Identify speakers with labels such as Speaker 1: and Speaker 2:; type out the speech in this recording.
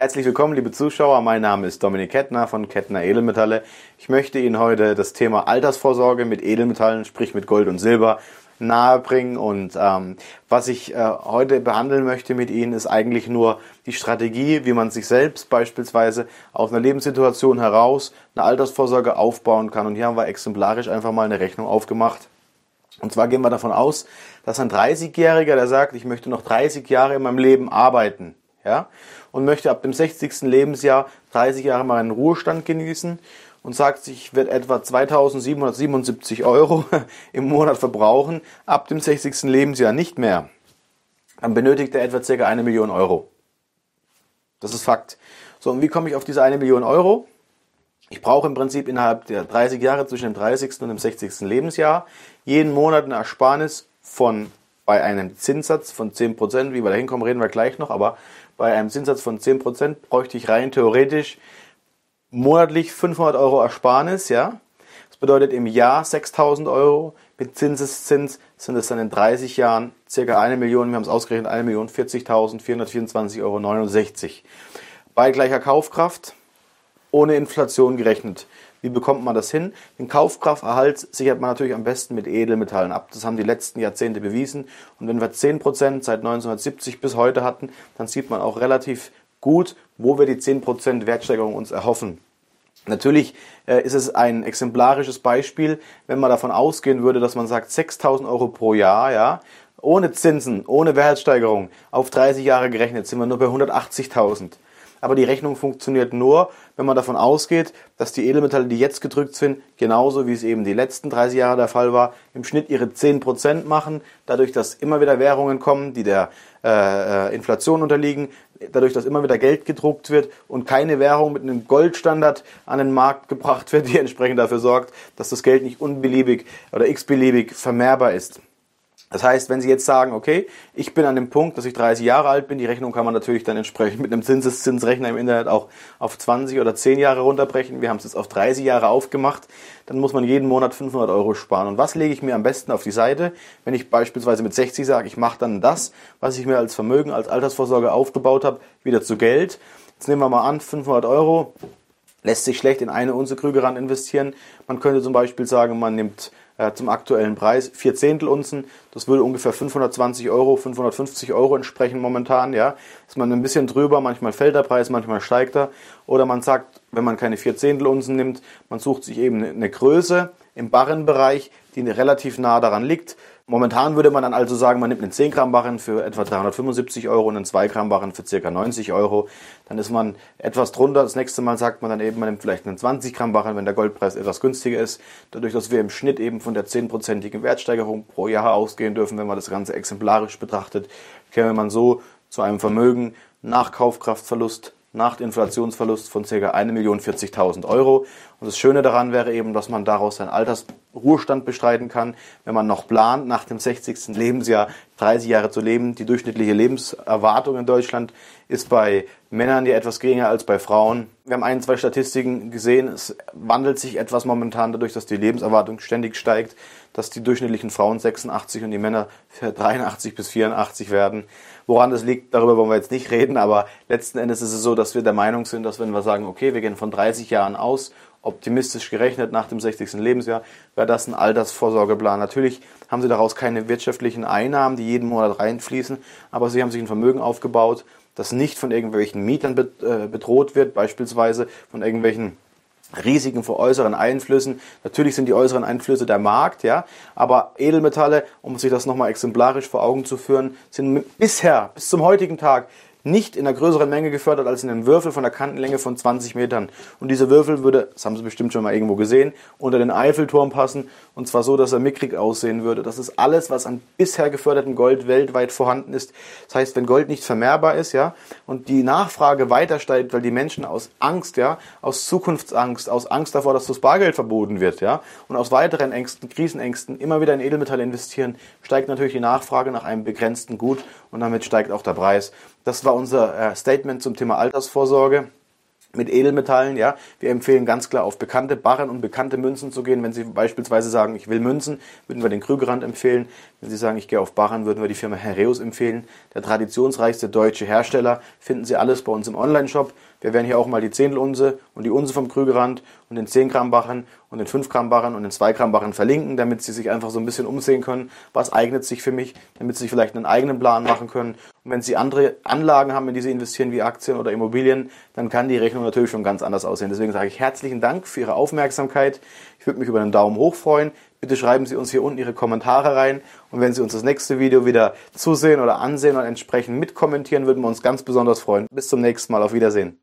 Speaker 1: Herzlich willkommen, liebe Zuschauer. Mein Name ist Dominik Kettner von Kettner Edelmetalle. Ich möchte Ihnen heute das Thema Altersvorsorge mit Edelmetallen, sprich mit Gold und Silber, nahebringen. Und ähm, was ich äh, heute behandeln möchte mit Ihnen, ist eigentlich nur die Strategie, wie man sich selbst beispielsweise aus einer Lebenssituation heraus eine Altersvorsorge aufbauen kann. Und hier haben wir exemplarisch einfach mal eine Rechnung aufgemacht. Und zwar gehen wir davon aus, dass ein 30-Jähriger, der sagt, ich möchte noch 30 Jahre in meinem Leben arbeiten, ja, und möchte ab dem 60. Lebensjahr 30 Jahre mal einen Ruhestand genießen und sagt sich, ich werde etwa 2777 Euro im Monat verbrauchen, ab dem 60. Lebensjahr nicht mehr, dann benötigt er etwa circa eine Million Euro. Das ist Fakt. So, und wie komme ich auf diese eine Million Euro? Ich brauche im Prinzip innerhalb der 30 Jahre zwischen dem 30. und dem 60. Lebensjahr jeden Monat eine Ersparnis von bei einem Zinssatz von 10%, wie wir da hinkommen, reden wir gleich noch, aber bei einem Zinssatz von 10% bräuchte ich rein theoretisch monatlich 500 Euro Ersparnis, ja. Das bedeutet im Jahr 6000 Euro. Mit Zinseszins sind es dann in 30 Jahren circa eine Million, wir haben es ausgerechnet, eine Million 40.424,69 Euro. Bei gleicher Kaufkraft, ohne Inflation gerechnet. Wie bekommt man das hin? Den Kaufkrafterhalt sichert man natürlich am besten mit Edelmetallen ab. Das haben die letzten Jahrzehnte bewiesen. Und wenn wir 10% seit 1970 bis heute hatten, dann sieht man auch relativ gut, wo wir die 10% Wertsteigerung uns erhoffen. Natürlich äh, ist es ein exemplarisches Beispiel, wenn man davon ausgehen würde, dass man sagt, 6000 Euro pro Jahr, ja, ohne Zinsen, ohne Wertsteigerung, auf 30 Jahre gerechnet, sind wir nur bei 180.000 aber die Rechnung funktioniert nur, wenn man davon ausgeht, dass die Edelmetalle, die jetzt gedrückt sind, genauso wie es eben die letzten 30 Jahre der Fall war, im Schnitt ihre 10% machen, dadurch, dass immer wieder Währungen kommen, die der äh, äh, Inflation unterliegen, dadurch, dass immer wieder Geld gedruckt wird und keine Währung mit einem Goldstandard an den Markt gebracht wird, die entsprechend dafür sorgt, dass das Geld nicht unbeliebig oder x-beliebig vermehrbar ist. Das heißt, wenn Sie jetzt sagen, okay, ich bin an dem Punkt, dass ich 30 Jahre alt bin, die Rechnung kann man natürlich dann entsprechend mit einem Zinseszinsrechner im Internet auch auf 20 oder 10 Jahre runterbrechen. Wir haben es jetzt auf 30 Jahre aufgemacht. Dann muss man jeden Monat 500 Euro sparen. Und was lege ich mir am besten auf die Seite, wenn ich beispielsweise mit 60 sage, ich mache dann das, was ich mir als Vermögen, als Altersvorsorge aufgebaut habe, wieder zu Geld. Jetzt nehmen wir mal an, 500 Euro lässt sich schlecht in eine Unze Krügerrand investieren. Man könnte zum Beispiel sagen, man nimmt äh, zum aktuellen Preis vier Zehntel Unzen. Das würde ungefähr 520 Euro, 550 Euro entsprechen momentan. Ja, ist man ein bisschen drüber. Manchmal fällt der Preis, manchmal steigt er. Oder man sagt, wenn man keine vier Zehntel Unzen nimmt, man sucht sich eben eine Größe im Barrenbereich, die relativ nah daran liegt. Momentan würde man dann also sagen, man nimmt einen 10 Gramm Barren für etwa 375 Euro und einen 2 Gramm Barren für ca. 90 Euro. Dann ist man etwas drunter. Das nächste Mal sagt man dann eben, man nimmt vielleicht einen 20 Gramm Barren, wenn der Goldpreis etwas günstiger ist. Dadurch, dass wir im Schnitt eben von der 10-prozentigen Wertsteigerung pro Jahr ausgehen dürfen, wenn man das Ganze exemplarisch betrachtet, käme man so zu einem Vermögen nach Kaufkraftverlust nach Inflationsverlust von ca. 1.040.000 Euro. Und das Schöne daran wäre eben, dass man daraus seinen Altersruhestand bestreiten kann, wenn man noch plant, nach dem 60. Lebensjahr 30 Jahre zu leben. Die durchschnittliche Lebenserwartung in Deutschland ist bei Männern ja etwas geringer als bei Frauen. Wir haben ein, zwei Statistiken gesehen. Es wandelt sich etwas momentan dadurch, dass die Lebenserwartung ständig steigt, dass die durchschnittlichen Frauen 86 und die Männer 83 bis 84 werden. Woran das liegt, darüber wollen wir jetzt nicht reden, aber letzten Endes ist es so, dass wir der Meinung sind, dass wenn wir sagen, okay, wir gehen von 30 Jahren aus, optimistisch gerechnet nach dem 60. Lebensjahr, wäre das ein Altersvorsorgeplan. Natürlich haben Sie daraus keine wirtschaftlichen Einnahmen, die jeden Monat reinfließen, aber Sie haben sich ein Vermögen aufgebaut, das nicht von irgendwelchen Mietern äh, bedroht wird, beispielsweise von irgendwelchen Risiken vor äußeren Einflüssen. Natürlich sind die äußeren Einflüsse der Markt, ja, aber Edelmetalle, um sich das nochmal exemplarisch vor Augen zu führen, sind bisher, bis zum heutigen Tag, nicht in einer größeren Menge gefördert als in einem Würfel von der Kantenlänge von 20 Metern. Und dieser Würfel würde, das haben Sie bestimmt schon mal irgendwo gesehen, unter den Eiffelturm passen und zwar so, dass er mickrig aussehen würde. Das ist alles, was an bisher gefördertem Gold weltweit vorhanden ist. Das heißt, wenn Gold nicht vermehrbar ist, ja, und die Nachfrage weiter steigt, weil die Menschen aus Angst, ja, aus Zukunftsangst, aus Angst davor, dass das Bargeld verboten wird, ja, und aus weiteren Ängsten, Krisenängsten immer wieder in Edelmetalle investieren, steigt natürlich die Nachfrage nach einem begrenzten Gut und damit steigt auch der Preis. Das war unser äh, Statement zum Thema Altersvorsorge. mit Edelmetallen, ja. Wir empfehlen ganz klar auf bekannte Barren und bekannte Münzen zu gehen. Wenn Sie beispielsweise sagen, ich will Münzen, würden wir den Krügerrand empfehlen. Wenn Sie sagen, ich gehe auf Barren, würden wir die Firma Herreus empfehlen. Der traditionsreichste deutsche Hersteller. Finden Sie alles bei uns im Online-Shop. Wir werden hier auch mal die Zehntelunse und die Unse vom Krügerrand und den 10 Gramm Barren und den 5 Gramm Barren und den 2 Gramm Barren verlinken, damit Sie sich einfach so ein bisschen umsehen können, was eignet sich für mich, damit Sie vielleicht einen eigenen Plan machen können. Und wenn Sie andere Anlagen haben, in die Sie investieren, wie Aktien oder Immobilien, dann kann die Rechnung natürlich schon ganz anders aussehen. Deswegen sage ich herzlichen Dank für Ihre Aufmerksamkeit. Ich würde mich über einen Daumen hoch freuen. Bitte schreiben Sie uns hier unten Ihre Kommentare rein. Und wenn Sie uns das nächste Video wieder zusehen oder ansehen und entsprechend mitkommentieren, würden wir uns ganz besonders freuen. Bis zum nächsten Mal. Auf Wiedersehen.